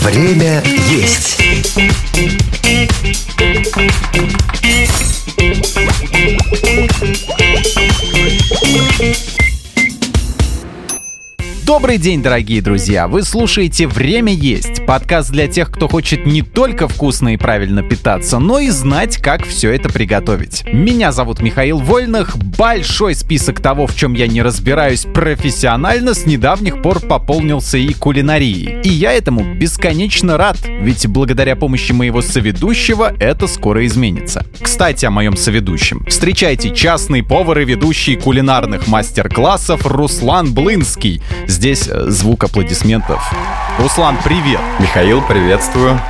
Время есть. Добрый день, дорогие друзья! Вы слушаете «Время есть» — подкаст для тех, кто хочет не только вкусно и правильно питаться, но и знать, как все это приготовить. Меня зовут Михаил Вольных. Большой список того, в чем я не разбираюсь профессионально, с недавних пор пополнился и кулинарией. И я этому бесконечно рад, ведь благодаря помощи моего соведущего это скоро изменится. Кстати, о моем соведущем. Встречайте частный повар и ведущий кулинарных мастер-классов Руслан Блынский. Здесь э, звук аплодисментов. Руслан, привет! Михаил, приветствую.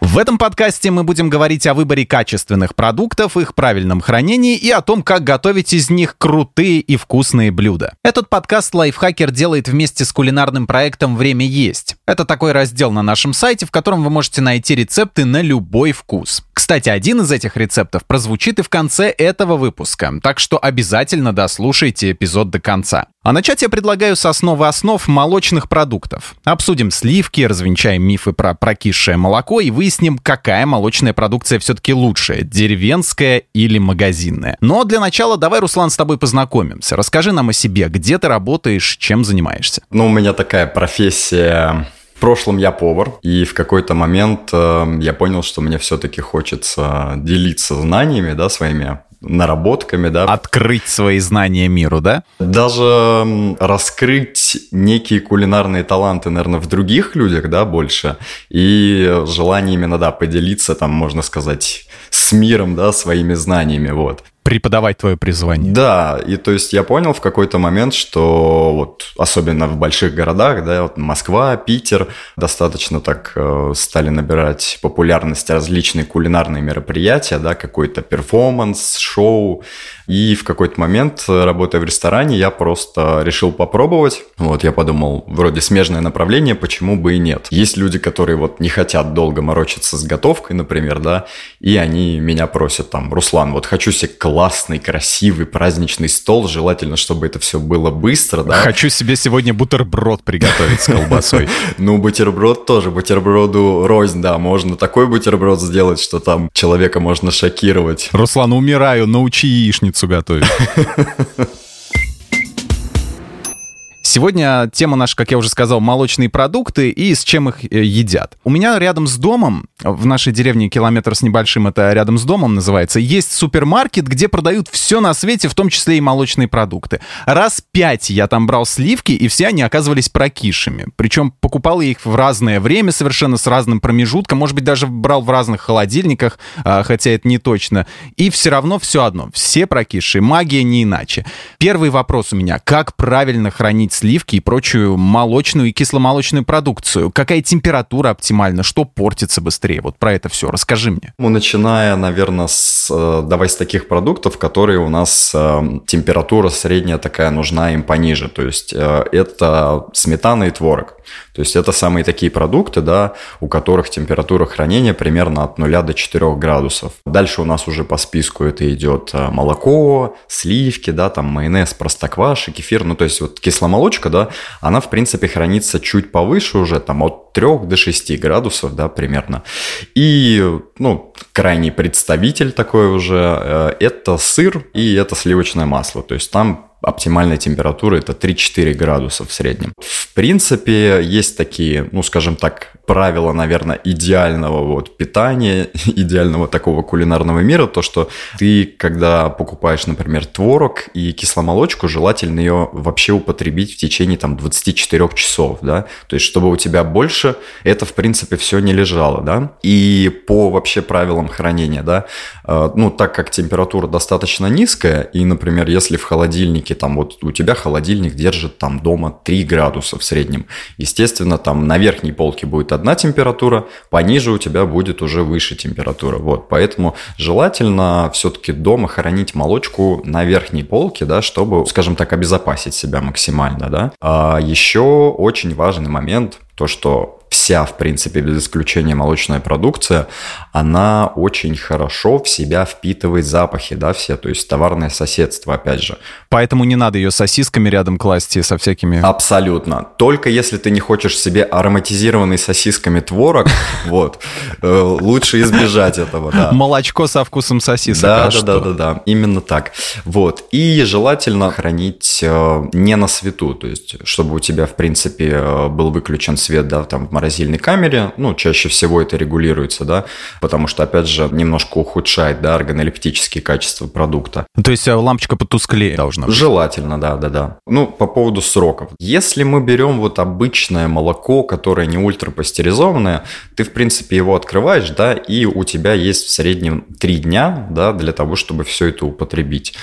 В этом подкасте мы будем говорить о выборе качественных продуктов, их правильном хранении и о том, как готовить из них крутые и вкусные блюда. Этот подкаст лайфхакер делает вместе с кулинарным проектом «Время есть». Это такой раздел на нашем сайте, в котором вы можете найти рецепты на любой вкус. Кстати, один из этих рецептов прозвучит и в конце этого выпуска, так что обязательно дослушайте эпизод до конца. А начать я предлагаю с основы основ молочных продуктов. Обсудим сливки, развенчаем мифы про прокисшее молоко и выясним, какая молочная продукция все-таки лучшая, деревенская или магазинная. Но для начала давай, Руслан, с тобой познакомимся. Расскажи нам о себе, где ты работаешь, чем занимаешься. Ну, у меня такая профессия в прошлом я повар, и в какой-то момент э, я понял, что мне все-таки хочется делиться знаниями, да, своими наработками, да. Открыть свои знания миру, да? Даже раскрыть некие кулинарные таланты, наверное, в других людях, да, больше. И желание именно, да, поделиться, там, можно сказать, с миром, да, своими знаниями, вот преподавать твое призвание. Да, и то есть я понял в какой-то момент, что вот особенно в больших городах, да, вот Москва, Питер, достаточно так э, стали набирать популярность различные кулинарные мероприятия, да, какой-то перформанс, шоу, и в какой-то момент, работая в ресторане, я просто решил попробовать. Вот, я подумал, вроде смежное направление, почему бы и нет. Есть люди, которые вот не хотят долго морочиться с готовкой, например, да, и они меня просят там, Руслан, вот хочу себе классный, красивый праздничный стол, желательно, чтобы это все было быстро, да. Хочу себе сегодня бутерброд приготовить с колбасой. Ну, бутерброд тоже, бутерброду рознь, да, можно такой бутерброд сделать, что там человека можно шокировать. Руслан, умираю, научи яичницу яичницу готовить. Сегодня тема наша, как я уже сказал, молочные продукты и с чем их э, едят. У меня рядом с домом, в нашей деревне километр с небольшим, это рядом с домом называется, есть супермаркет, где продают все на свете, в том числе и молочные продукты. Раз пять я там брал сливки, и все они оказывались прокисшими. Причем покупал я их в разное время, совершенно с разным промежутком, может быть, даже брал в разных холодильниках, а, хотя это не точно. И все равно все одно, все прокисшие, магия не иначе. Первый вопрос у меня, как правильно хранить сливки и прочую молочную и кисломолочную продукцию? Какая температура оптимальна? Что портится быстрее? Вот про это все расскажи мне. Ну, начиная, наверное, с, э, давай с таких продуктов, которые у нас э, температура средняя такая нужна им пониже. То есть э, это сметана и творог. То есть это самые такие продукты, да, у которых температура хранения примерно от 0 до 4 градусов. Дальше у нас уже по списку это идет молоко, сливки, да, там майонез, простокваши, кефир. Ну, то есть вот кисломолочный молочка, да, она, в принципе, хранится чуть повыше уже, там, от 3 до 6 градусов, да, примерно. И, ну, крайний представитель такой уже, э, это сыр и это сливочное масло. То есть там оптимальная температура это 3-4 градуса в среднем. В принципе, есть такие, ну, скажем так, правила, наверное, идеального вот питания, идеального такого кулинарного мира, то, что ты, когда покупаешь, например, творог и кисломолочку, желательно ее вообще употребить в течение там 24 часов, да, то есть чтобы у тебя больше это, в принципе, все не лежало, да, и по вообще правилам хранения, да, э, ну, так как температура достаточно низкая, и, например, если в холодильнике там вот у тебя холодильник держит там дома 3 градуса в среднем, естественно, там на верхней полке будет одна температура, пониже у тебя будет уже выше температура. Вот, поэтому желательно все-таки дома хранить молочку на верхней полке, да, чтобы, скажем так, обезопасить себя максимально, да. А еще очень важный момент, то, что вся, в принципе, без исключения молочная продукция, она очень хорошо в себя впитывает запахи, да, все, то есть товарное соседство, опять же. Поэтому не надо ее сосисками рядом класть и со всякими... Абсолютно. Только если ты не хочешь себе ароматизированный сосисками творог, вот, э, лучше избежать этого, да. Молочко со вкусом сосисок. Да, а да, да, да, да, именно так. Вот. И желательно хранить э, не на свету, то есть, чтобы у тебя, в принципе, э, был выключен свет, да, там, в морозильной камере, ну, чаще всего это регулируется, да, потому что, опять же, немножко ухудшает, да, органолептические качества продукта. То есть э, лампочка потусклее должна быть. Желательно, да, да, да. Ну, по поводу сроков. Если мы берем вот обычное молоко, которое не ультрапастеризованное, ты, в принципе, его открываешь, да, и у тебя есть в среднем 3 дня, да, для того, чтобы все это употребить.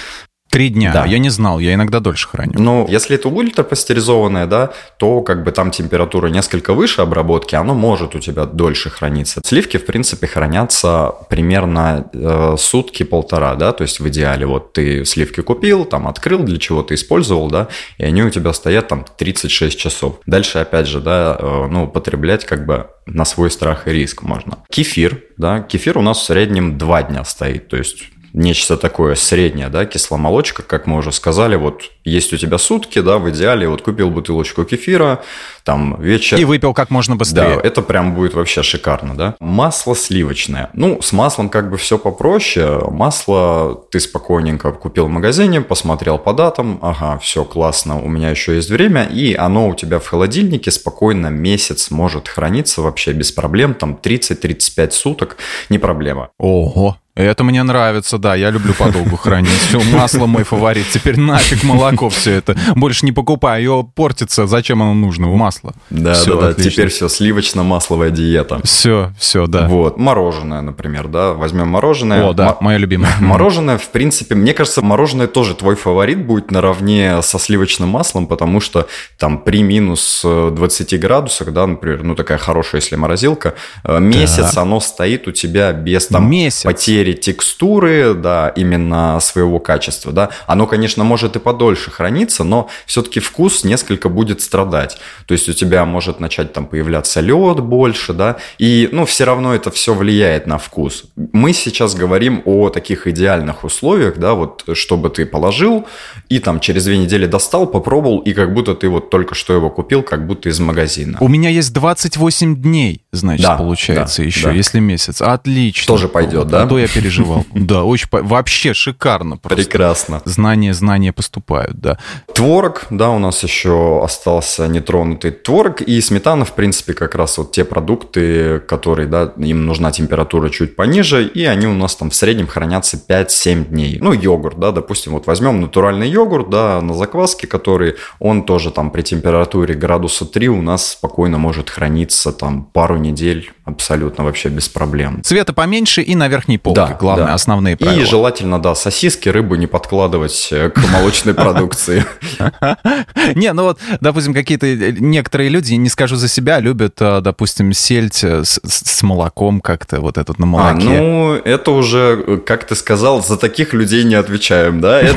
Три дня. Да. Я не знал, я иногда дольше храню. Ну, если это ультрапастеризованное, да, то как бы там температура несколько выше обработки, оно может у тебя дольше храниться. Сливки, в принципе, хранятся примерно э, сутки-полтора, да, то есть в идеале вот ты сливки купил, там открыл, для чего ты использовал, да, и они у тебя стоят там 36 часов. Дальше, опять же, да, э, ну, употреблять как бы на свой страх и риск можно. Кефир, да, кефир у нас в среднем 2 дня стоит, то есть нечто такое среднее, да, кисломолочка, как мы уже сказали, вот есть у тебя сутки, да, в идеале, вот купил бутылочку кефира, там вечер. И выпил как можно быстрее. Да, это прям будет вообще шикарно, да. Масло сливочное. Ну, с маслом как бы все попроще. Масло ты спокойненько купил в магазине, посмотрел по датам, ага, все классно, у меня еще есть время, и оно у тебя в холодильнике спокойно месяц может храниться вообще без проблем, там 30-35 суток, не проблема. Ого. Это мне нравится, да, я люблю подолгу хранить. Все, масло мой фаворит. Теперь нафиг молоко все это. Больше не покупаю, ее портится. Зачем оно нужно? Масло. Да, Всё, да, да, отлично. теперь все сливочно-масловая диета. Все, все, да. Вот, мороженое, например, да, возьмем мороженое. О, да, Мо- мое любимое. Мороженое, в принципе, мне кажется, мороженое тоже твой фаворит будет наравне со сливочным маслом, потому что там при минус э, 20 градусах, да, например, ну такая хорошая, если морозилка, э, месяц оно стоит у тебя без там Месяц. потери текстуры, да, именно своего качества, да. Оно, конечно, может и подольше храниться, но все-таки вкус несколько будет страдать. То есть у тебя может начать там появляться лед больше, да, и, ну, все равно это все влияет на вкус. Мы сейчас говорим о таких идеальных условиях, да, вот, чтобы ты положил и там через две недели достал, попробовал, и как будто ты вот только что его купил, как будто из магазина. У меня есть 28 дней, значит, Да, получается, да, еще, да. если месяц. Отлично. Тоже пойдет, Вот, да? А то я переживал. Да, очень... Вообще шикарно просто. Прекрасно. Знания, знания поступают, да. Творог, да, у нас еще остался нетронутый творог и сметана, в принципе, как раз вот те продукты, которые, да, им нужна температура чуть пониже, и они у нас там в среднем хранятся 5-7 дней. Ну, йогурт, да, допустим, вот возьмем натуральный йогурт, да, на закваске, который, он тоже там при температуре градуса 3 у нас спокойно может храниться там пару недель абсолютно вообще без проблем. Цвета поменьше и на верхней полке. Да, Главное, да. основные правила. И желательно, да, сосиски, рыбу не подкладывать э, к молочной продукции. Не, ну вот, допустим, какие-то э, некоторые люди, не скажу за себя, любят, э, допустим, сельдь с, молоком как-то, вот этот на А, молоке. ну, это уже, как ты сказал, за таких людей не отвечаем, да?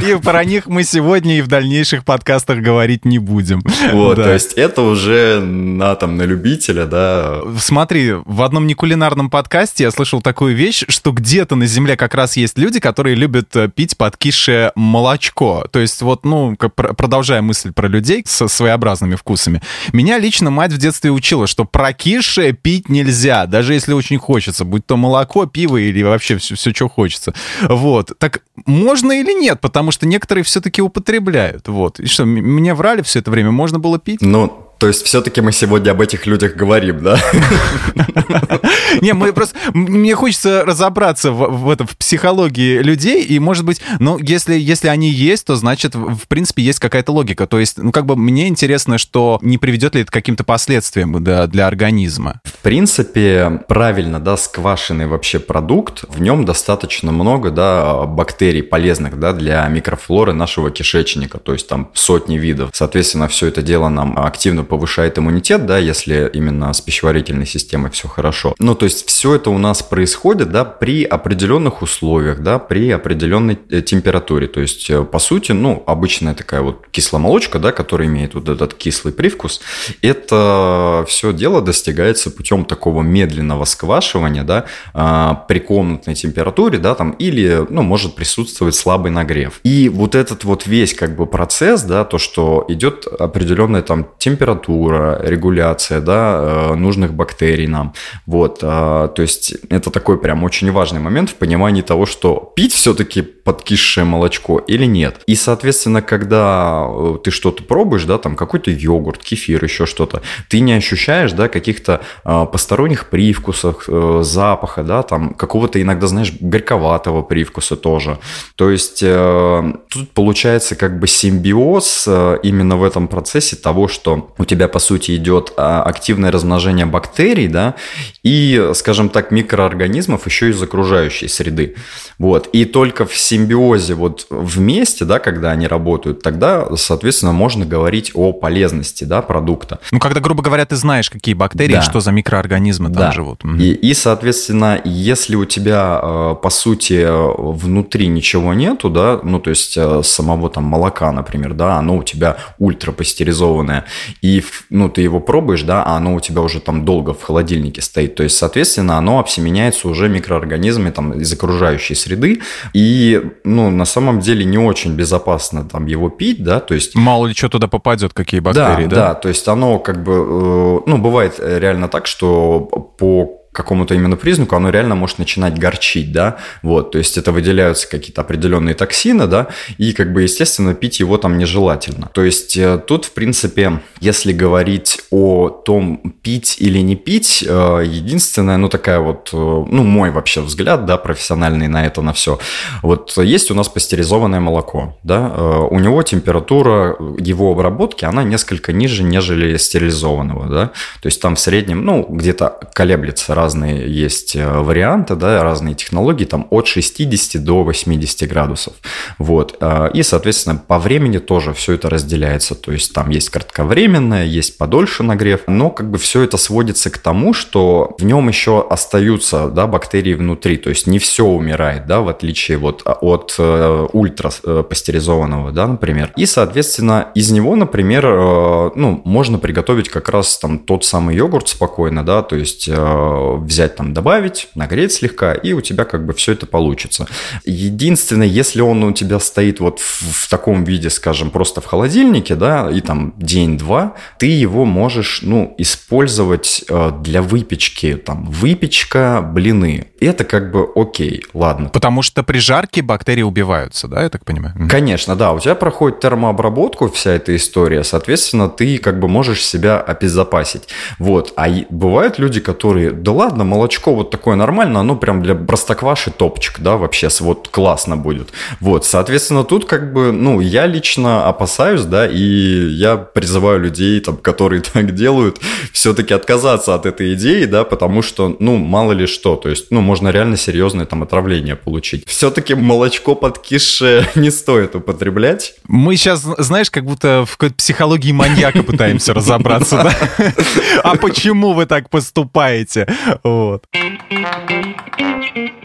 И про них мы сегодня и в дальнейших подкастах говорить не будем. вот, то есть это уже на там на любителя, да. Смотри, в одном некулинарном подкасте я слышал такую вещь, что где-то на Земле как раз есть люди, которые любят э, пить подкисшее молочко. То есть вот, ну, как пр- продолжая мысль про людей со своеобразными вкусами. Меня лично мать в детстве учила, что прокисшее пить нельзя, даже если очень хочется, будь то молоко, пиво или вообще все, все что хочется. Вот. Так можно или нет? Потому что некоторые все-таки употребляют. Вот. И что, мне врали все это время? Можно было пить? Ну, то есть все-таки мы сегодня об этих людях говорим, да? Не, мы просто... Мне хочется разобраться в, в этом, в психологии людей, и, может быть, ну, если, если они есть, то, значит, в, в принципе, есть какая-то логика. То есть, ну, как бы мне интересно, что не приведет ли это к каким-то последствиям да, для организма. В принципе, правильно, да, сквашенный вообще продукт, в нем достаточно много, да, бактерий полезных, да, для микрофлоры нашего кишечника, то есть там сотни видов. Соответственно, все это дело нам активно повышает иммунитет, да, если именно с пищеварительной системой все хорошо. Ну, то есть все это у нас происходит, да, при определенных условиях, да, при определенной э, температуре. То есть, э, по сути, ну, обычная такая вот кисломолочка, да, которая имеет вот этот кислый привкус, это все дело достигается путем такого медленного сквашивания, да, а, при комнатной температуре, да, там, или, ну, может присутствовать слабый нагрев. И вот этот вот весь как бы процесс, да, то, что идет определенная там температура, регуляция, да, э, нужных бактерий нам, вот, а, то есть это такой прям очень важный момент в понимании того, что пить все-таки подкисшее молочко или нет. И, соответственно, когда э, ты что-то пробуешь, да, там какой-то йогурт, кефир, еще что-то, ты не ощущаешь, да, каких-то э, посторонних привкусов, э, запаха, да, там какого-то иногда, знаешь, горьковатого привкуса тоже. То есть тут получается как бы симбиоз именно в этом процессе того, что у тебя, по сути, идет э, активное размножение бактерий, да, и, скажем так, микроорганизмов еще из окружающей среды. Вот. И только в симбиозе вот вместе, да, когда они работают, тогда, соответственно, можно говорить о полезности, да, продукта. Ну, когда, грубо говоря, ты знаешь, какие бактерии, да. что за микроорганизмы да. там живут. И, и, соответственно, если у тебя, э, по сути, внутри ничего нету, да, ну, то есть э, самого там молока, например, да, оно у тебя ультрапастеризованное, и, ну, ты его пробуешь, да, а оно у тебя уже там долго в холодильнике стоит, то есть, соответственно, оно обсеменяется уже микроорганизмами там из окружающей среды, и, ну, на самом деле не очень безопасно там его пить, да, то есть... Мало ли что туда попадет, какие бактерии, да? Да, да, то есть оно как бы, э, ну, бывает реально так, что по какому-то именно признаку, оно реально может начинать горчить, да, вот, то есть это выделяются какие-то определенные токсины, да, и как бы, естественно, пить его там нежелательно. То есть э, тут, в принципе, если говорить о том, пить или не пить, э, единственное, ну, такая вот, э, ну, мой вообще взгляд, да, профессиональный на это, на все, вот есть у нас пастеризованное молоко, да, у него температура его обработки, она несколько ниже, нежели стерилизованного, да, то есть там в среднем, ну, где-то колеблется разные есть э, варианты, да, разные технологии, там от 60 до 80 градусов. Вот. Э, и, соответственно, по времени тоже все это разделяется. То есть там есть кратковременное, есть подольше нагрев, но как бы все это сводится к тому, что в нем еще остаются да, бактерии внутри. То есть не все умирает, да, в отличие вот а, от э, ультра пастеризованного, да, например. И, соответственно, из него, например, ну, можно приготовить как раз там тот самый йогурт спокойно, да, то есть взять там, добавить, нагреть слегка, и у тебя как бы все это получится. Единственное, если он у тебя стоит вот в, в таком виде, скажем, просто в холодильнике, да, и там день-два, ты его можешь, ну, использовать э, для выпечки, там, выпечка, блины. Это как бы окей, ладно. Потому что при жарке бактерии убиваются, да, я так понимаю? Конечно, да, у тебя проходит термообработку вся эта история, соответственно, ты как бы можешь себя обезопасить. Вот, а бывают люди, которые, да ладно, молочко вот такое нормальное, оно прям для простокваши топчик, да, вообще вот классно будет. Вот, соответственно, тут как бы, ну, я лично опасаюсь, да, и я призываю людей, там, которые так делают, все-таки отказаться от этой идеи, да, потому что, ну, мало ли что, то есть, ну, можно реально серьезное там отравление получить. Все-таки молочко подкисшее не стоит употреблять. Мы сейчас, знаешь, как будто в какой-то психологии маньяка пытаемся разобраться, да? А почему вы так поступаете? Вот.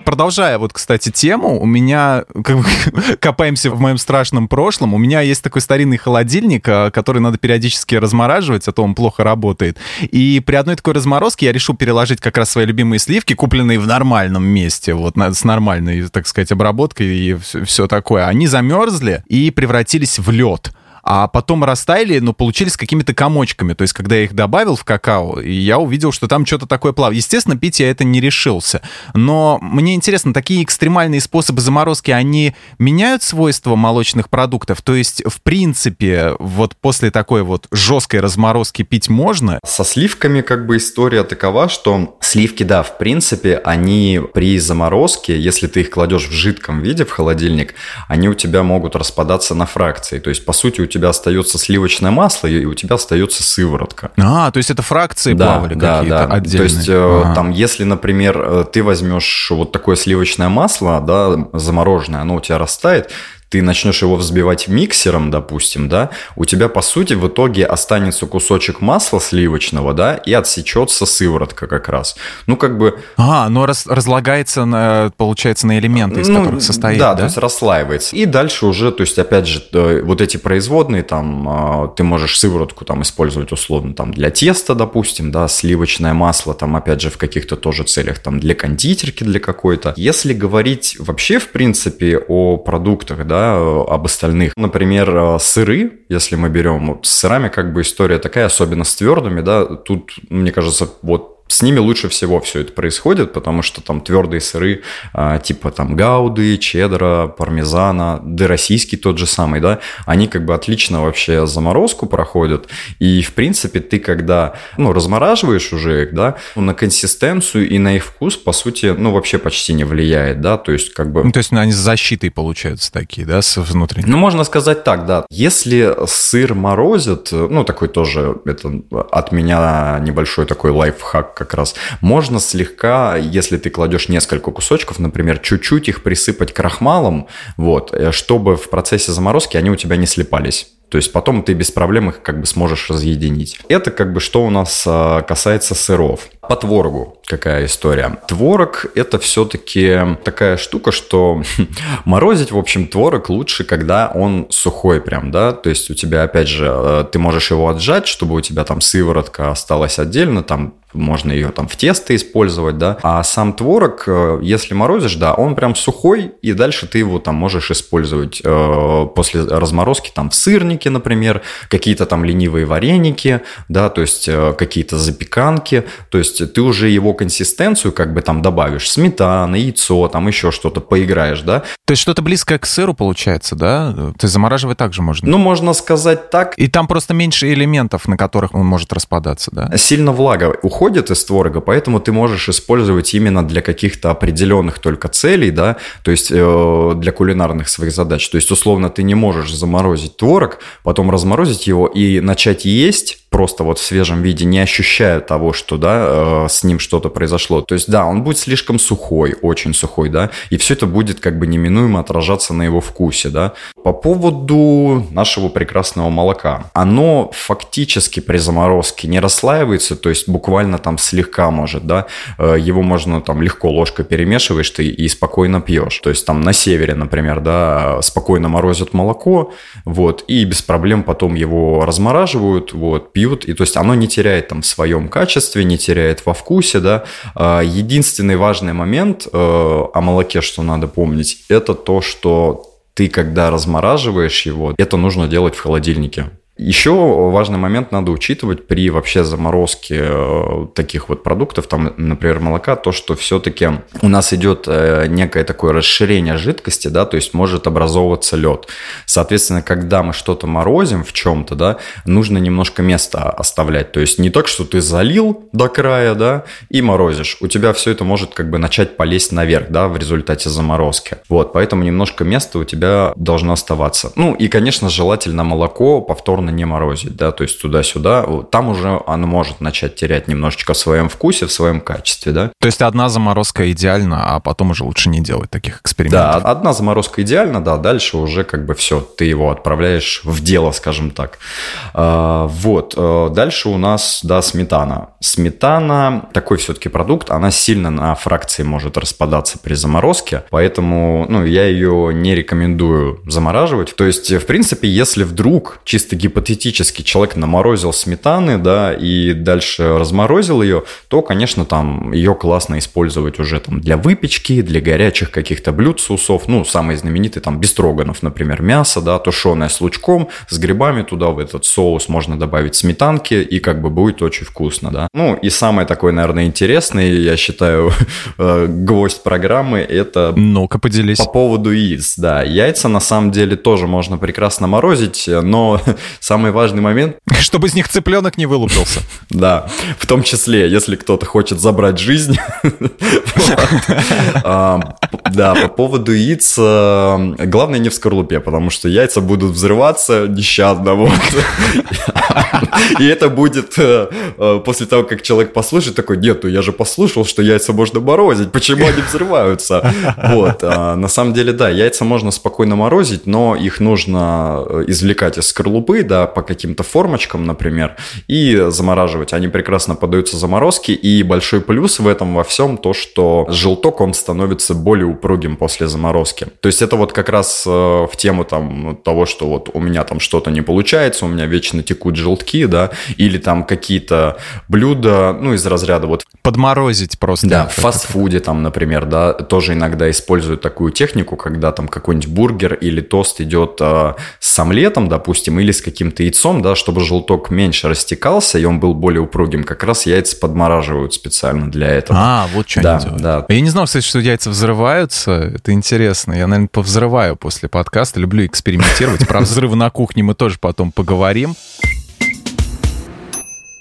Продолжая вот, кстати, тему, у меня, как бы, копаемся в моем страшном прошлом, у меня есть такой старинный холодильник, а, который надо периодически размораживать, а то он плохо работает. И при одной такой разморозке я решил переложить как раз свои любимые сливки, купленные в нормальном месте, вот с нормальной, так сказать, обработкой и все, все такое. Они замерзли и превратились в лед а потом растаяли, но получились какими-то комочками. То есть, когда я их добавил в какао, я увидел, что там что-то такое плавает. Естественно, пить я это не решился. Но мне интересно, такие экстремальные способы заморозки, они меняют свойства молочных продуктов? То есть, в принципе, вот после такой вот жесткой разморозки пить можно? Со сливками как бы история такова, что сливки, да, в принципе, они при заморозке, если ты их кладешь в жидком виде в холодильник, они у тебя могут распадаться на фракции. То есть, по сути, у тебя остается сливочное масло, и у тебя остается сыворотка. А, то есть это фракции да, плавали да, какие-то да. отдельные. То есть ага. там, если, например, э, ты возьмешь вот такое сливочное масло, да, замороженное, оно у тебя растает, ты начнешь его взбивать миксером, допустим, да, у тебя, по сути, в итоге останется кусочек масла сливочного, да, и отсечется сыворотка как раз. Ну, как бы... А, оно раз, разлагается, на, получается, на элементы, из ну, которых состоит, да? Да, то есть расслаивается. И дальше уже, то есть, опять же, э, вот эти производные, там, а, ты можешь сыворотку там использовать условно там для теста, допустим, да, сливочное масло, там, опять же, в каких-то тоже целях, там, для кондитерки, для какой-то. Если говорить вообще, в принципе, о продуктах, да, об остальных, например, э, сыры, если мы берем, с сырами как бы история такая, особенно с твердыми, да, тут, мне кажется, вот с ними лучше всего все это происходит, потому что там твердые сыры, а, типа там гауды, чеддера, пармезана, да российский тот же самый, да, они как бы отлично вообще заморозку проходят, и в принципе ты когда, ну, размораживаешь уже их, да, на консистенцию и на их вкус, по сути, ну, вообще почти не влияет, да, то есть как бы... Ну, то есть ну, они с защитой получаются такие, да, с внутренней? Ну, можно сказать так, да. Если сыр морозит, ну, такой тоже, это от меня небольшой такой лайфхак, как раз. Можно слегка, если ты кладешь несколько кусочков, например, чуть-чуть их присыпать крахмалом, вот, э, чтобы в процессе заморозки они у тебя не слипались. То есть потом ты без проблем их как бы сможешь разъединить. Это как бы что у нас а, касается сыров. По творогу какая история. Творог – это все-таки такая штука, что морозить, в общем, творог лучше, когда он сухой прям, да, то есть у тебя, опять же, э, ты можешь его отжать, чтобы у тебя там сыворотка осталась отдельно, там можно ее там в тесто использовать, да. А сам творог, э, если морозишь, да, он прям сухой, и дальше ты его там можешь использовать э, после разморозки там в сырнике, например, какие-то там ленивые вареники, да, то есть э, какие-то запеканки, то есть ты уже его консистенцию как бы там добавишь, сметана, яйцо, там еще что-то, поиграешь, да. То есть что-то близкое к сыру получается, да? То есть замораживать также можно? Ну, можно сказать так. И там просто меньше элементов, на которых он может распадаться, да? Сильно влага уходит из творога, поэтому ты можешь использовать именно для каких-то определенных только целей, да, то есть э, для кулинарных своих задач. То есть, условно, ты не можешь заморозить творог, потом разморозить его и начать есть просто вот в свежем виде, не ощущая того, что, да, э, с ним что-то произошло. То есть, да, он будет слишком сухой, очень сухой, да, и все это будет как бы неминуемо отражаться на его вкусе, да. По поводу нашего прекрасного молока. Оно фактически при заморозке не расслаивается, то есть буквально там слегка может, да, э, его можно там легко ложкой перемешиваешь ты и спокойно пьешь. То есть там на севере, например, да, спокойно морозят молоко, вот, и без проблем потом его размораживают, вот, пьют и то есть оно не теряет там в своем качестве, не теряет во вкусе, да. А, единственный важный момент э, о молоке, что надо помнить, это то, что ты, когда размораживаешь его, это нужно делать в холодильнике. Еще важный момент надо учитывать при вообще заморозке э, таких вот продуктов, там, например, молока, то, что все-таки у нас идет э, некое такое расширение жидкости, да, то есть может образовываться лед. Соответственно, когда мы что-то морозим в чем-то, да, нужно немножко места оставлять. То есть не так, что ты залил до края, да, и морозишь. У тебя все это может как бы начать полезть наверх, да, в результате заморозки. Вот, поэтому немножко места у тебя должно оставаться. Ну и, конечно, желательно молоко повторно повторно не морозить, да, то есть туда-сюда, там уже оно может начать терять немножечко в своем вкусе, в своем качестве, да. То есть одна заморозка идеальна, а потом уже лучше не делать таких экспериментов. Да, одна заморозка идеальна, да, дальше уже как бы все, ты его отправляешь в дело, скажем так. А, вот, э, дальше у нас, да, сметана. Сметана такой все-таки продукт, она сильно на фракции может распадаться при заморозке, поэтому, ну, я ее не рекомендую замораживать. То есть, в принципе, если вдруг чисто гипотетически гипотетически человек наморозил сметаны, да, и дальше разморозил ее, то, конечно, там ее классно использовать уже там для выпечки, для горячих каких-то блюд, соусов, ну, самые знаменитые там бестроганов, например, мясо, да, тушеное с лучком, с грибами, туда в этот соус можно добавить сметанки, и как бы будет очень вкусно, да. Ну, и самое такое, наверное, интересное, я считаю, э, гвоздь программы, это... Ну-ка, поделись. По поводу яиц, да. Яйца, на самом деле, тоже можно прекрасно морозить, но самый важный момент... Чтобы из них цыпленок не вылупился. Да, в том числе, если кто-то хочет забрать жизнь. А, да, по поводу яиц, главное не в скорлупе, потому что яйца будут взрываться нещадно. И это будет э, э, после того, как человек послушает, такой, нет, ну я же послушал, что яйца можно морозить, почему они взрываются? Вот, а, на самом деле, да, яйца можно спокойно морозить, но их нужно э, извлекать из скорлупы, да, по каким-то формочкам, например, и замораживать. Они прекрасно поддаются заморозке, и большой плюс в этом во всем то, что желток, он становится более упругим после заморозки. То есть это вот как раз в тему там того, что вот у меня там что-то не получается, у меня вечно текут желтки, да, или там какие-то блюда, ну, из разряда вот... Подморозить просто. Да, в фастфуде там, например, да, тоже иногда используют такую технику, когда там какой-нибудь бургер или тост идет а, с омлетом, допустим, или с каким-то яйцом, да, чтобы желток меньше растекался, и он был более упругим, как раз яйца подмораживают специально для этого. А, вот что да, они делают. Да. Я не знал, кстати, что яйца взрываются, это интересно. Я, наверное, повзрываю после подкаста, люблю экспериментировать. Про взрывы на кухне мы тоже потом поговорим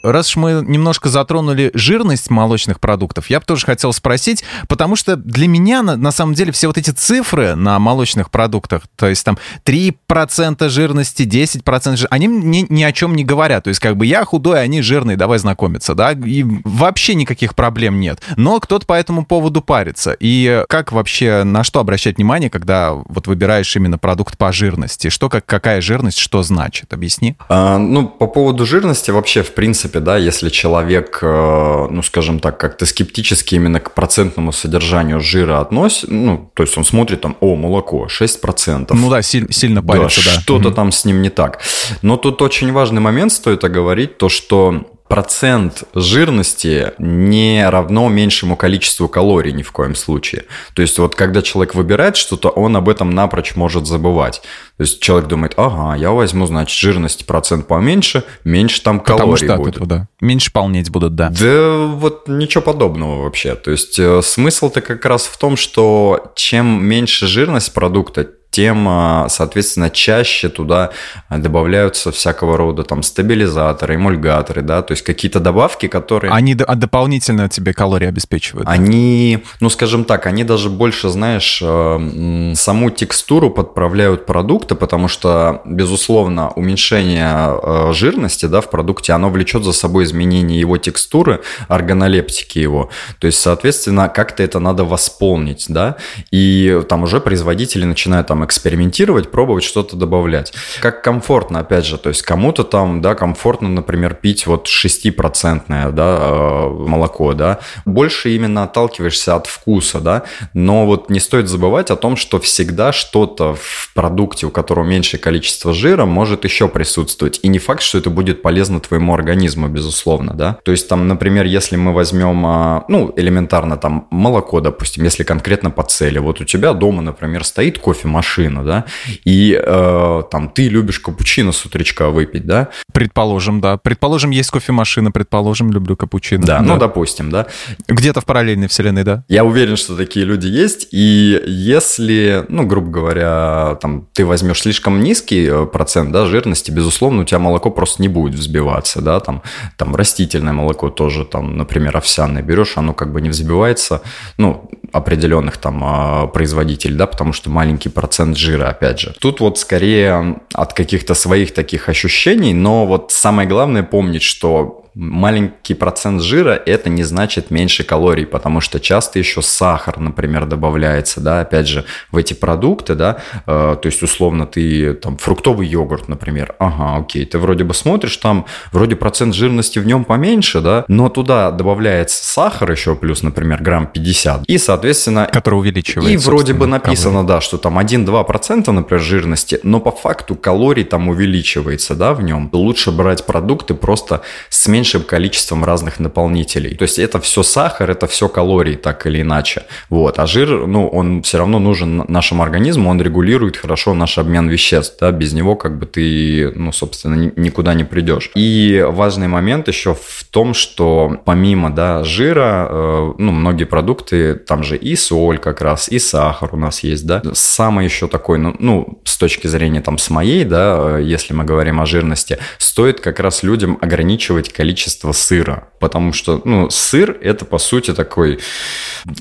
раз уж мы немножко затронули жирность молочных продуктов, я бы тоже хотел спросить, потому что для меня, на, на самом деле, все вот эти цифры на молочных продуктах, то есть там 3% жирности, 10% жирности, они мне ни о чем не говорят. То есть как бы я худой, они жирные, давай знакомиться, да, и вообще никаких проблем нет. Но кто-то по этому поводу парится. И как вообще, на что обращать внимание, когда вот выбираешь именно продукт по жирности? Что, как, какая жирность, что значит? Объясни. А, ну, по поводу жирности вообще, в принципе, принципе, да, если человек, э, ну, скажем так, как-то скептически именно к процентному содержанию жира относит, ну, то есть он смотрит там, о, молоко, 6%. Ну да, сильно, сильно парится, да. да. Что-то угу. там с ним не так. Но тут очень важный момент стоит оговорить, то, что процент жирности не равно меньшему количеству калорий ни в коем случае. То есть вот когда человек выбирает что-то, он об этом напрочь может забывать. То есть человек думает, ага, я возьму, значит, жирность процент поменьше, меньше там калорий Потому что будет. Этого, да. Меньше полнеть будут, да. Да вот ничего подобного вообще. То есть э, смысл-то как раз в том, что чем меньше жирность продукта, тем, а, соответственно, чаще туда добавляются всякого рода там стабилизаторы, эмульгаторы, да, то есть какие-то добавки, которые... Они а дополнительно тебе калории обеспечивают? Они, ну, скажем так, они даже больше, знаешь, э, саму текстуру подправляют продукта, потому что, безусловно, уменьшение э, жирности, да, в продукте, оно влечет за собой изменение его текстуры, органолептики его, то есть, соответственно, как-то это надо восполнить, да, и там уже производители начинают там экспериментировать, пробовать что-то добавлять. Как комфортно, опять же, то есть кому-то там, да, комфортно, например, пить вот 6% да, э, молоко, да, больше именно отталкиваешься от вкуса, да, но вот не стоит забывать о том, что всегда что-то в продукте, у которого меньшее количество жира, может еще присутствовать, и не факт, что это будет полезно твоему организму, безусловно, да, то есть там, например, если мы возьмем, а, ну, элементарно там молоко, допустим, если конкретно по цели, вот у тебя дома, например, стоит кофемашина, машина, да, и э, там ты любишь капучино с утречка выпить, да? Предположим, да. Предположим, есть кофемашина, предположим, люблю капучино. Да, да. ну, допустим, да. Где-то в параллельной вселенной, да? Я уверен, что такие люди есть, и если, ну, грубо говоря, там, ты возьмешь слишком низкий э, процент, да, жирности, безусловно, у тебя молоко просто не будет взбиваться, да, там, там растительное молоко тоже, там, например, овсяное берешь, оно как бы не взбивается, ну, определенных там а, производителей, да, потому что маленький процент жира, опять же. Тут вот скорее от каких-то своих таких ощущений, но вот самое главное помнить, что маленький процент жира это не значит меньше калорий, потому что часто еще сахар, например, добавляется, да, опять же, в эти продукты, да, э, то есть условно ты там фруктовый йогурт, например, ага, окей, ты вроде бы смотришь, там вроде процент жирности в нем поменьше, да, но туда добавляется сахар еще плюс, например, грамм 50, и, соответственно... Который увеличивается. И вроде бы написано, да, что там 1-2%, например, жирности, но по факту калорий там увеличивается, да, в нем. Лучше брать продукты просто с меньшим количеством разных наполнителей. То есть это все сахар, это все калории, так или иначе. Вот. А жир, ну, он все равно нужен нашему организму, он регулирует хорошо наш обмен веществ, да, без него как бы ты, ну, собственно, никуда не придешь. И важный момент еще в том, что помимо, да, жира, э, ну, многие продукты, там же и соль как раз, и сахар у нас есть, да. Самый еще такой, ну, ну с точки зрения там с моей, да, э, если мы говорим о жирности, стоит как раз людям ограничивать количество количество сыра. Потому что, ну, сыр – это, по сути, такой,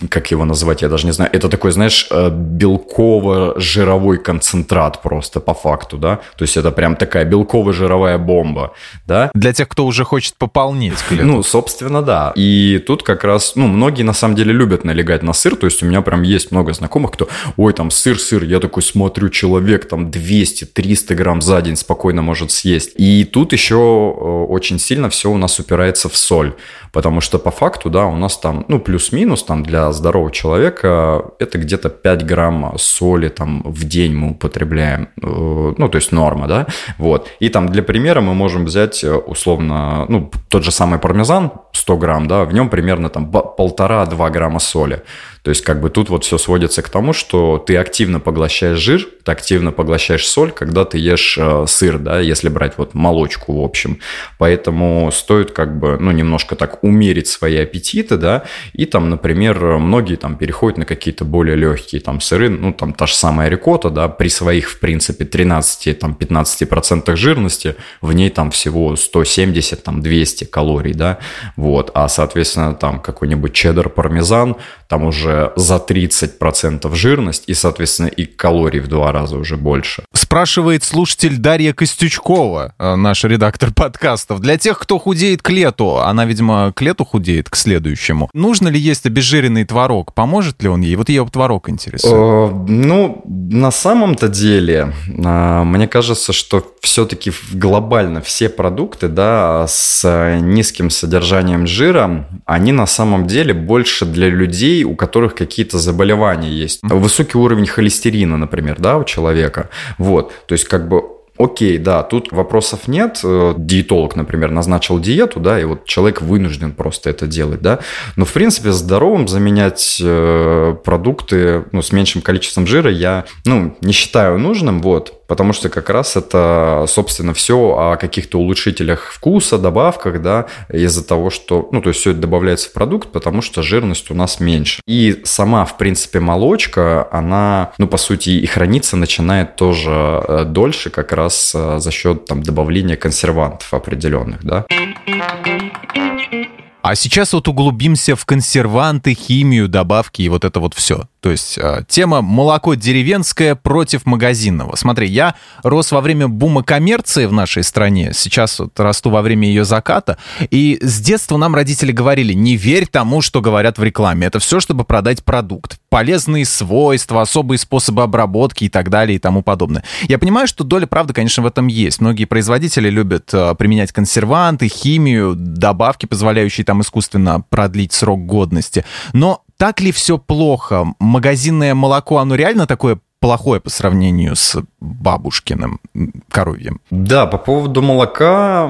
как его назвать, я даже не знаю, это такой, знаешь, э, белково-жировой концентрат просто по факту, да? То есть это прям такая белково-жировая бомба, да? Для тех, кто уже хочет пополнить клетку. Ну, собственно, да. И тут как раз, ну, многие на самом деле любят налегать на сыр, то есть у меня прям есть много знакомых, кто, ой, там сыр, сыр, я такой смотрю, человек там 200-300 грамм за день спокойно может съесть. И тут еще э, очень сильно все у нас упирается в соль, потому что по факту, да, у нас там, ну, плюс-минус там для здорового человека это где-то 5 грамм соли там в день мы употребляем, э, ну, то есть норма, да, вот. И там для примера мы можем взять э, условно, ну, тот же самый пармезан 100 грамм, да, в нем примерно там полтора-два грамма соли. То есть как бы тут вот все сводится к тому, что ты активно поглощаешь жир, ты активно поглощаешь соль, когда ты ешь э, сыр, да, если брать вот молочку в общем. Поэтому стоит как бы, ну, немножко так умерить свои аппетиты, да, и там, например, многие там переходят на какие-то более легкие там сыры, ну, там та же самая рикота, да, при своих, в принципе, 13, там, 15% жирности, в ней там всего 170, там, 200 калорий, да, вот, а, соответственно, там какой-нибудь чеддер-пармезан, там уже за 30% жирность и, соответственно, и калорий в два раза уже больше. Спрашивает слушатель Дарья Костючкова, э, наш редактор подкастов. Для тех, кто худеет к лету, она, видимо, к лету худеет, к следующему. Нужно ли есть обезжиренный творог? Поможет ли он ей? Вот ее творог интересует. Э, ну, на самом-то деле, э, мне кажется, что все-таки глобально все продукты, да, с низким содержанием жира, они на самом деле больше для людей, у которых какие-то заболевания есть. Высокий уровень холестерина, например, да, у человека. Вот, то есть как бы Окей, да, тут вопросов нет. Э, диетолог, например, назначил диету, да, и вот человек вынужден просто это делать, да. Но, в принципе, здоровым заменять э, продукты ну, с меньшим количеством жира я, ну, не считаю нужным, вот потому что как раз это, собственно, все о каких-то улучшителях вкуса, добавках, да, из-за того, что, ну, то есть все это добавляется в продукт, потому что жирность у нас меньше. И сама, в принципе, молочка, она, ну, по сути, и храниться начинает тоже э, дольше как раз э, за счет там добавления консервантов определенных, да. А сейчас вот углубимся в консерванты, химию, добавки и вот это вот все. То есть э, тема молоко деревенское против магазинного. Смотри, я рос во время бума коммерции в нашей стране, сейчас вот расту во время ее заката, и с детства нам родители говорили, не верь тому, что говорят в рекламе. Это все, чтобы продать продукт. Полезные свойства, особые способы обработки и так далее и тому подобное. Я понимаю, что доля правды, конечно, в этом есть. Многие производители любят э, применять консерванты, химию, добавки, позволяющие там искусственно продлить срок годности. Но так ли все плохо? Магазинное молоко, оно реально такое плохое по сравнению с бабушкиным коровьем? Да, по поводу молока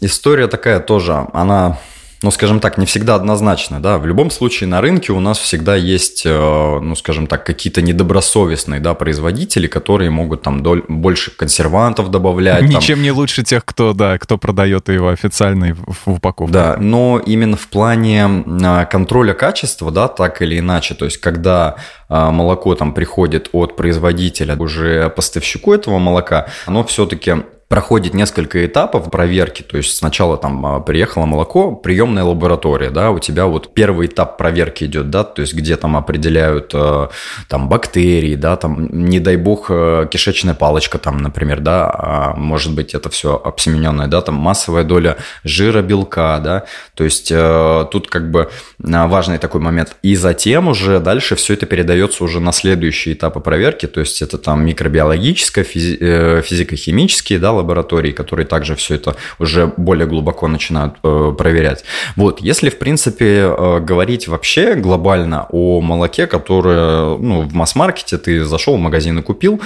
история такая тоже. Она ну, скажем так, не всегда однозначно, да. В любом случае на рынке у нас всегда есть, э, ну, скажем так, какие-то недобросовестные, да, производители, которые могут там доль, больше консервантов добавлять. Ничем там. не лучше тех, кто, да, кто продает его официально в, упаковке. Да, но именно в плане а, контроля качества, да, так или иначе, то есть когда а, молоко там приходит от производителя уже поставщику этого молока, оно все-таки проходит несколько этапов проверки, то есть сначала там а, приехало молоко, приемная лаборатория, да, у тебя вот первый этап проверки идет, да, то есть где там определяют э, там бактерии, да, там, не дай бог, э, кишечная палочка там, например, да, а может быть это все обсемененное, да, там массовая доля жира, белка, да, то есть э, тут как бы важный такой момент. И затем уже дальше все это передается уже на следующие этапы проверки, то есть это там микробиологическое, физи- физико-химические, да, лабораторий, которые также все это уже более глубоко начинают э, проверять. Вот, если, в принципе, э, говорить вообще глобально о молоке, которое ну, в масс-маркете ты зашел в магазин и купил,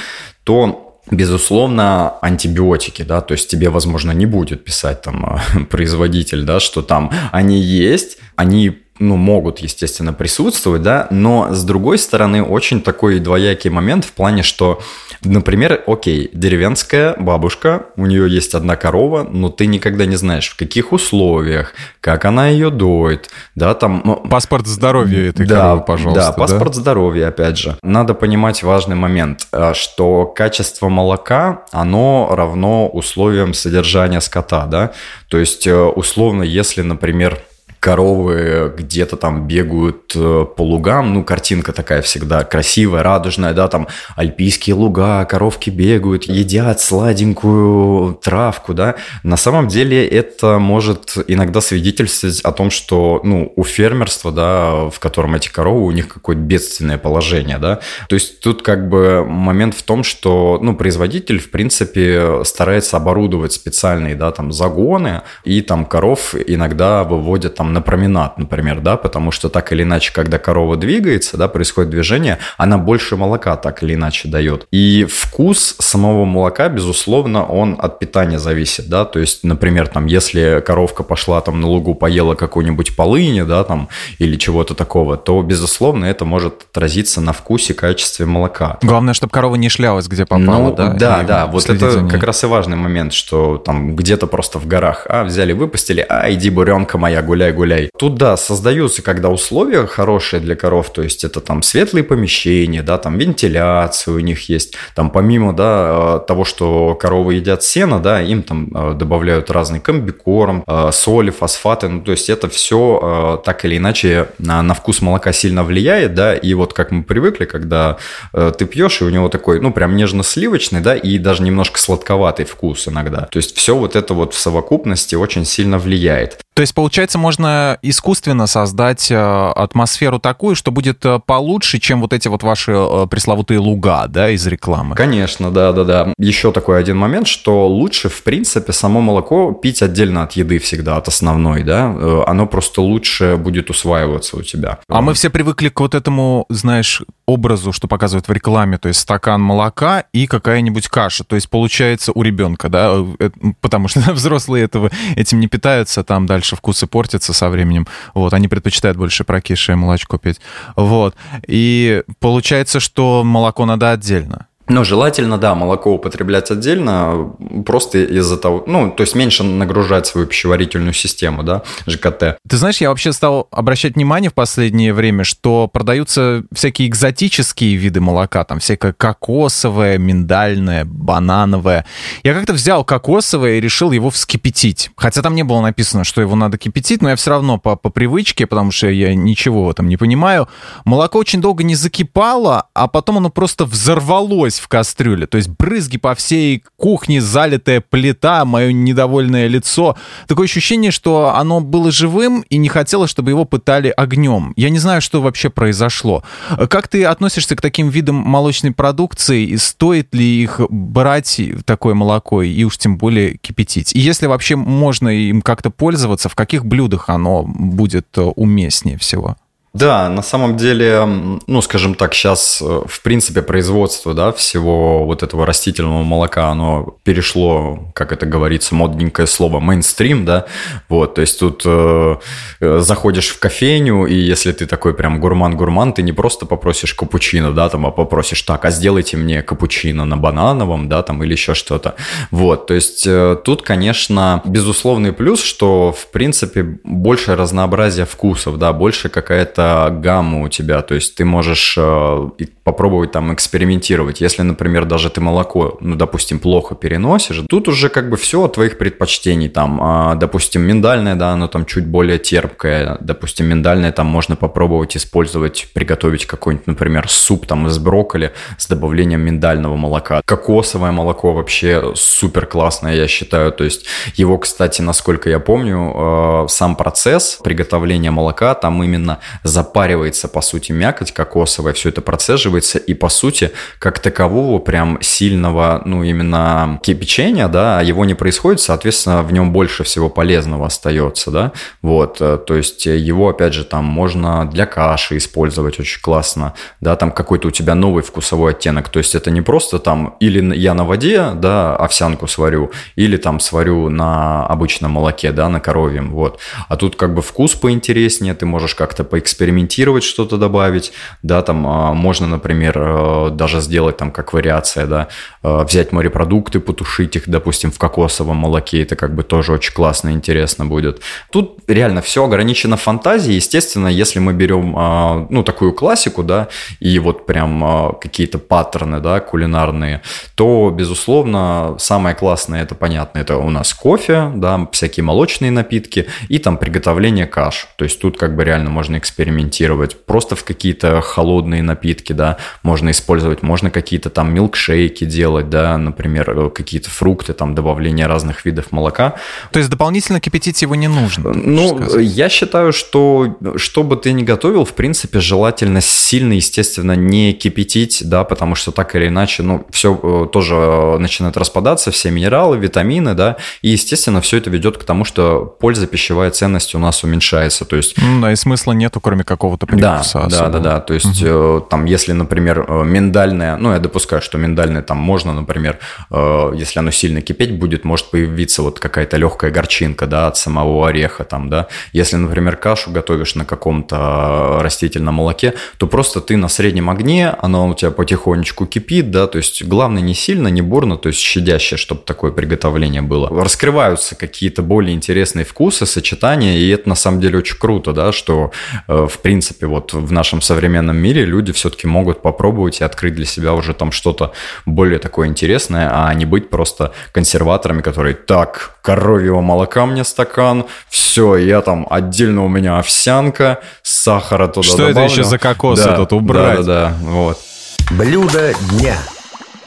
то Безусловно, антибиотики, да, то есть тебе, возможно, не будет писать там производитель, да, что там они есть, они ну, могут, естественно, присутствовать, да, но с другой стороны, очень такой двоякий момент в плане, что, например, окей, деревенская бабушка, у нее есть одна корова, но ты никогда не знаешь, в каких условиях, как она ее доит, да, там... Ну, паспорт здоровья этой да, коровы, пожалуйста. Да, паспорт да? здоровья, опять же. Надо понимать важный момент, э, что качество молока, оно равно условиям содержания скота, да, то есть, э, условно, если, например, коровы где-то там бегают э, по лугам, ну, картинка такая всегда красивая, радужная, да, там альпийские луга, коровки бегают, едят сладенькую травку, да. На самом деле это может иногда свидетельствовать о том, что, ну, у фермерства, да, в котором эти коровы, у них какое-то бедственное положение, да. То есть тут как бы момент в том, что, ну, производитель, в принципе, старается оборудовать специальные, да, там, загоны, и там коров иногда выводят там на променад, например, да, потому что так или иначе, когда корова двигается, да, происходит движение, она больше молока так или иначе дает. И вкус самого молока, безусловно, он от питания зависит, да, то есть, например, там, если коровка пошла там на лугу, поела какую-нибудь полыни, да, там, или чего-то такого, то, безусловно, это может отразиться на вкусе, качестве молока. Главное, чтобы корова не шлялась, где попала, ну, да? Да, да, вот это как раз и важный момент, что там где-то просто в горах, а, взяли, выпустили, а, иди, буренка моя, гуляй, гуляй, гуляй. Тут, да, создаются, когда условия хорошие для коров, то есть это там светлые помещения, да, там вентиляция у них есть, там помимо, да, э, того, что коровы едят сено, да, им там э, добавляют разный комбикорм, э, соли, фосфаты, ну, то есть это все так или иначе на, на вкус молока сильно влияет, да, и вот как мы привыкли, когда ты пьешь, и у него такой, ну, прям нежно-сливочный, да, и даже немножко сладковатый вкус иногда. То есть все вот это вот в совокупности очень сильно влияет. То есть, получается, можно искусственно создать э, атмосферу такую, что будет э, получше, чем вот эти вот ваши э, пресловутые луга, да, из рекламы. Конечно, да-да-да. Еще такой один момент, что лучше, в принципе, само молоко пить отдельно от еды всегда, от основной, да. Оно просто лучше будет усваиваться у тебя. А мы все привыкли к вот этому, знаешь, образу, что показывают в рекламе, то есть стакан молока и какая-нибудь каша. То есть получается у ребенка, да, потому что взрослые этого этим не питаются, там дальше дальше вкусы портятся со временем. Вот, они предпочитают больше прокисшее молочко пить. Вот. И получается, что молоко надо отдельно. Ну, желательно, да, молоко употреблять отдельно, просто из-за того, ну, то есть меньше нагружать свою пищеварительную систему, да, ЖКТ. Ты знаешь, я вообще стал обращать внимание в последнее время, что продаются всякие экзотические виды молока, там всякое кокосовое, миндальное, банановое. Я как-то взял кокосовое и решил его вскипятить. Хотя там не было написано, что его надо кипятить, но я все равно по, по привычке, потому что я ничего в этом не понимаю, молоко очень долго не закипало, а потом оно просто взорвалось варилось в кастрюле. То есть брызги по всей кухне, залитая плита, мое недовольное лицо. Такое ощущение, что оно было живым и не хотело, чтобы его пытали огнем. Я не знаю, что вообще произошло. Как ты относишься к таким видам молочной продукции? И стоит ли их брать, такое молоко, и уж тем более кипятить? И если вообще можно им как-то пользоваться, в каких блюдах оно будет уместнее всего? Да, на самом деле, ну, скажем так, сейчас, э, в принципе, производство, да, всего вот этого растительного молока, оно перешло, как это говорится, модненькое слово, мейнстрим, да, вот, то есть тут э, э заходишь в кофейню, и если ты такой прям гурман-гурман, ты не просто попросишь капучино, да, там, а попросишь, так, а сделайте мне капучино на банановом, да, там, или еще что-то, вот, то есть э, тут, конечно, безусловный плюс, что, в принципе, больше разнообразия вкусов, да, больше какая-то гамма у тебя, то есть ты можешь э, попробовать там экспериментировать. Если, например, даже ты молоко, ну, допустим, плохо переносишь, тут уже как бы все от твоих предпочтений, там, а, допустим, миндальное, да, оно там чуть более терпкое, допустим, миндальное там можно попробовать использовать, приготовить какой-нибудь, например, суп там из брокколи с добавлением миндального молока. Кокосовое молоко вообще супер классное, я считаю, то есть его, кстати, насколько я помню, э, сам процесс приготовления молока, там именно запаривается, по сути, мякоть кокосовая, все это процеживается, вымешивается, и по сути, как такового прям сильного, ну, именно кипячения, да, его не происходит, соответственно, в нем больше всего полезного остается, да, вот, э, то есть его, опять же, там можно для каши использовать очень классно, да, там какой-то у тебя новый вкусовой оттенок, то есть это не просто там или я на воде, да, овсянку сварю, или там сварю на обычном молоке, да, на коровьем, вот, а тут как бы вкус поинтереснее, ты можешь как-то поэкспериментировать, что-то добавить, да, там а, можно, например, э, даже сделать там как вариация, да, э, взять морепродукты, потушить их, допустим, в кокосовом молоке, это как бы тоже очень классно интересно будет. Тут реально все ограничено фантазией, естественно, если мы берем, а, ну, такую классику, да, и вот прям а, какие-то паттерны, да, кулинарные, то, безусловно, самое классное, это понятно, это у нас кофе, да, всякие молочные напитки и там приготовление каш. То есть тут как бы реально можно экспериментировать. Просто в какие-то холодные напитки, да, можно использовать, можно какие-то там милкшейки делать, да, например, э, какие-то фрукты, там добавление разных видов молока. То есть дополнительно кипятить его не нужно? Ну, я считаю, что что бы ты ни готовил, в принципе, желательно сильно, естественно, не кипятить, да, потому что так или иначе, ну, все э, тоже начинает распадаться, все минералы, витамины, да, и, естественно, все это ведет к тому, что польза пищевая ценность у нас уменьшается, то есть... Ну, да, и смысла нету, кроме какого-то привкуса. Да, да, да, да, то есть угу. там, если, например, э, миндальное, ну, я допускаю, что миндальное там можно, например, если оно сильно кипеть будет, может появиться вот какая-то легкая горчинка, да, от самого ореха там, да. Если, например, кашу готовишь на каком-то растительном молоке, то просто ты на среднем огне, оно у тебя потихонечку кипит, да, то есть главное не сильно, не бурно, то есть щадящее, чтобы такое приготовление было. Раскрываются какие-то более интересные вкусы, сочетания, и это на самом деле очень круто, да, что э, в принципе вот в нашем современном мире люди все-таки могут попробовать и открыть для себя уже там что-то более такое интересное, а не быть просто консерваторами, которые так, коровьего молока мне стакан, все, я там отдельно у меня овсянка, сахара туда Что добавлю. это еще за кокосы да, тут убрать? Да, да, да, вот. Блюдо дня.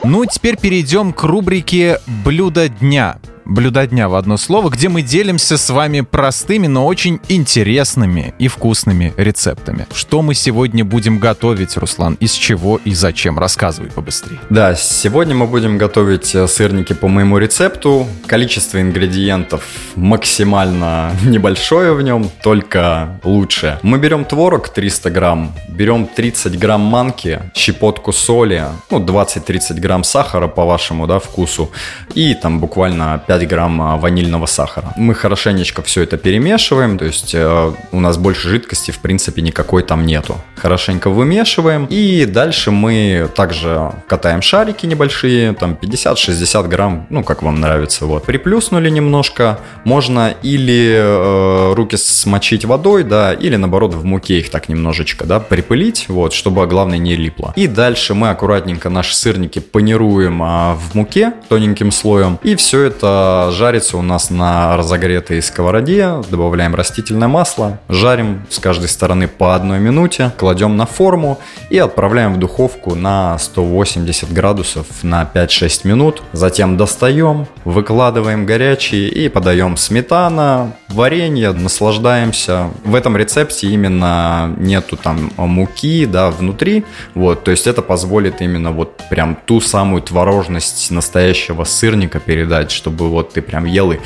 Ну, теперь перейдем к рубрике «Блюдо дня» блюда дня в одно слово, где мы делимся с вами простыми, но очень интересными и вкусными рецептами. Что мы сегодня будем готовить, Руслан? Из чего и зачем? Рассказывай побыстрее. Да, сегодня мы будем готовить э, сырники по моему рецепту. Количество ингредиентов максимально небольшое в нем, только лучше. Мы берем творог 300 грамм, берем 30 грамм манки, щепотку соли, ну 20-30 грамм сахара по вашему да, вкусу и там буквально 5 5 грамм а, ванильного сахара. Мы хорошенечко все это перемешиваем, то есть э, у нас больше жидкости в принципе никакой там нету. Хорошенько вымешиваем и дальше мы также катаем шарики небольшие, там 50-60 грамм, ну как вам нравится, вот. Приплюснули немножко, можно или э, руки смочить водой, да, или наоборот в муке их так немножечко, да, припылить, вот, чтобы главное не липло. И дальше мы аккуратненько наши сырники панируем а, в муке тоненьким слоем и все это жарится у нас на разогретой сковороде, добавляем растительное масло, жарим с каждой стороны по одной минуте, кладем на форму и отправляем в духовку на 180 градусов на 5-6 минут. Затем достаем, выкладываем горячие и подаем сметана, варенье, наслаждаемся. В этом рецепте именно нету там муки, да, внутри, вот, то есть это позволит именно вот прям ту самую творожность настоящего сырника передать, чтобы вот ты прям ел и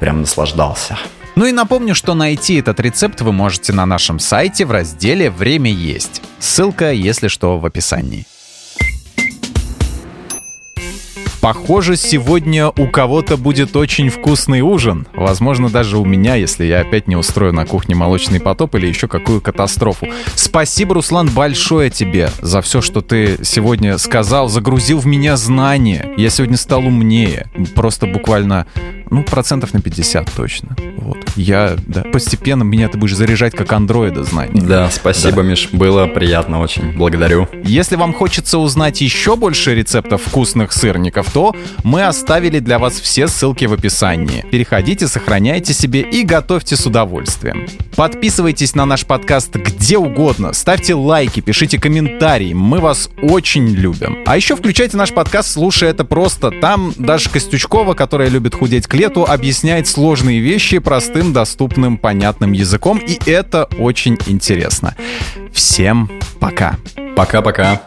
прям наслаждался. Ну и напомню, что найти этот рецепт вы можете на нашем сайте в разделе «Время есть». Ссылка, если что, в описании. Похоже, сегодня у кого-то будет очень вкусный ужин. Возможно, даже у меня, если я опять не устрою на кухне молочный потоп или еще какую катастрофу. Спасибо, Руслан, большое тебе за все, что ты сегодня сказал, загрузил в меня знания. Я сегодня стал умнее. Просто буквально, ну, процентов на 50 точно. Вот. Я, да, постепенно меня ты будешь заряжать как андроида знаний. Да, спасибо, да. Миш, было приятно очень. Благодарю. Если вам хочется узнать еще больше рецептов вкусных сырников, то мы оставили для вас все ссылки в описании. Переходите, сохраняйте себе и готовьте с удовольствием. Подписывайтесь на наш подкаст где угодно, ставьте лайки, пишите комментарии, мы вас очень любим. А еще включайте наш подкаст «Слушай это просто». Там даже Костючкова, которая любит худеть лету объясняет сложные вещи простым, доступным, понятным языком, и это очень интересно. Всем пока. Пока-пока.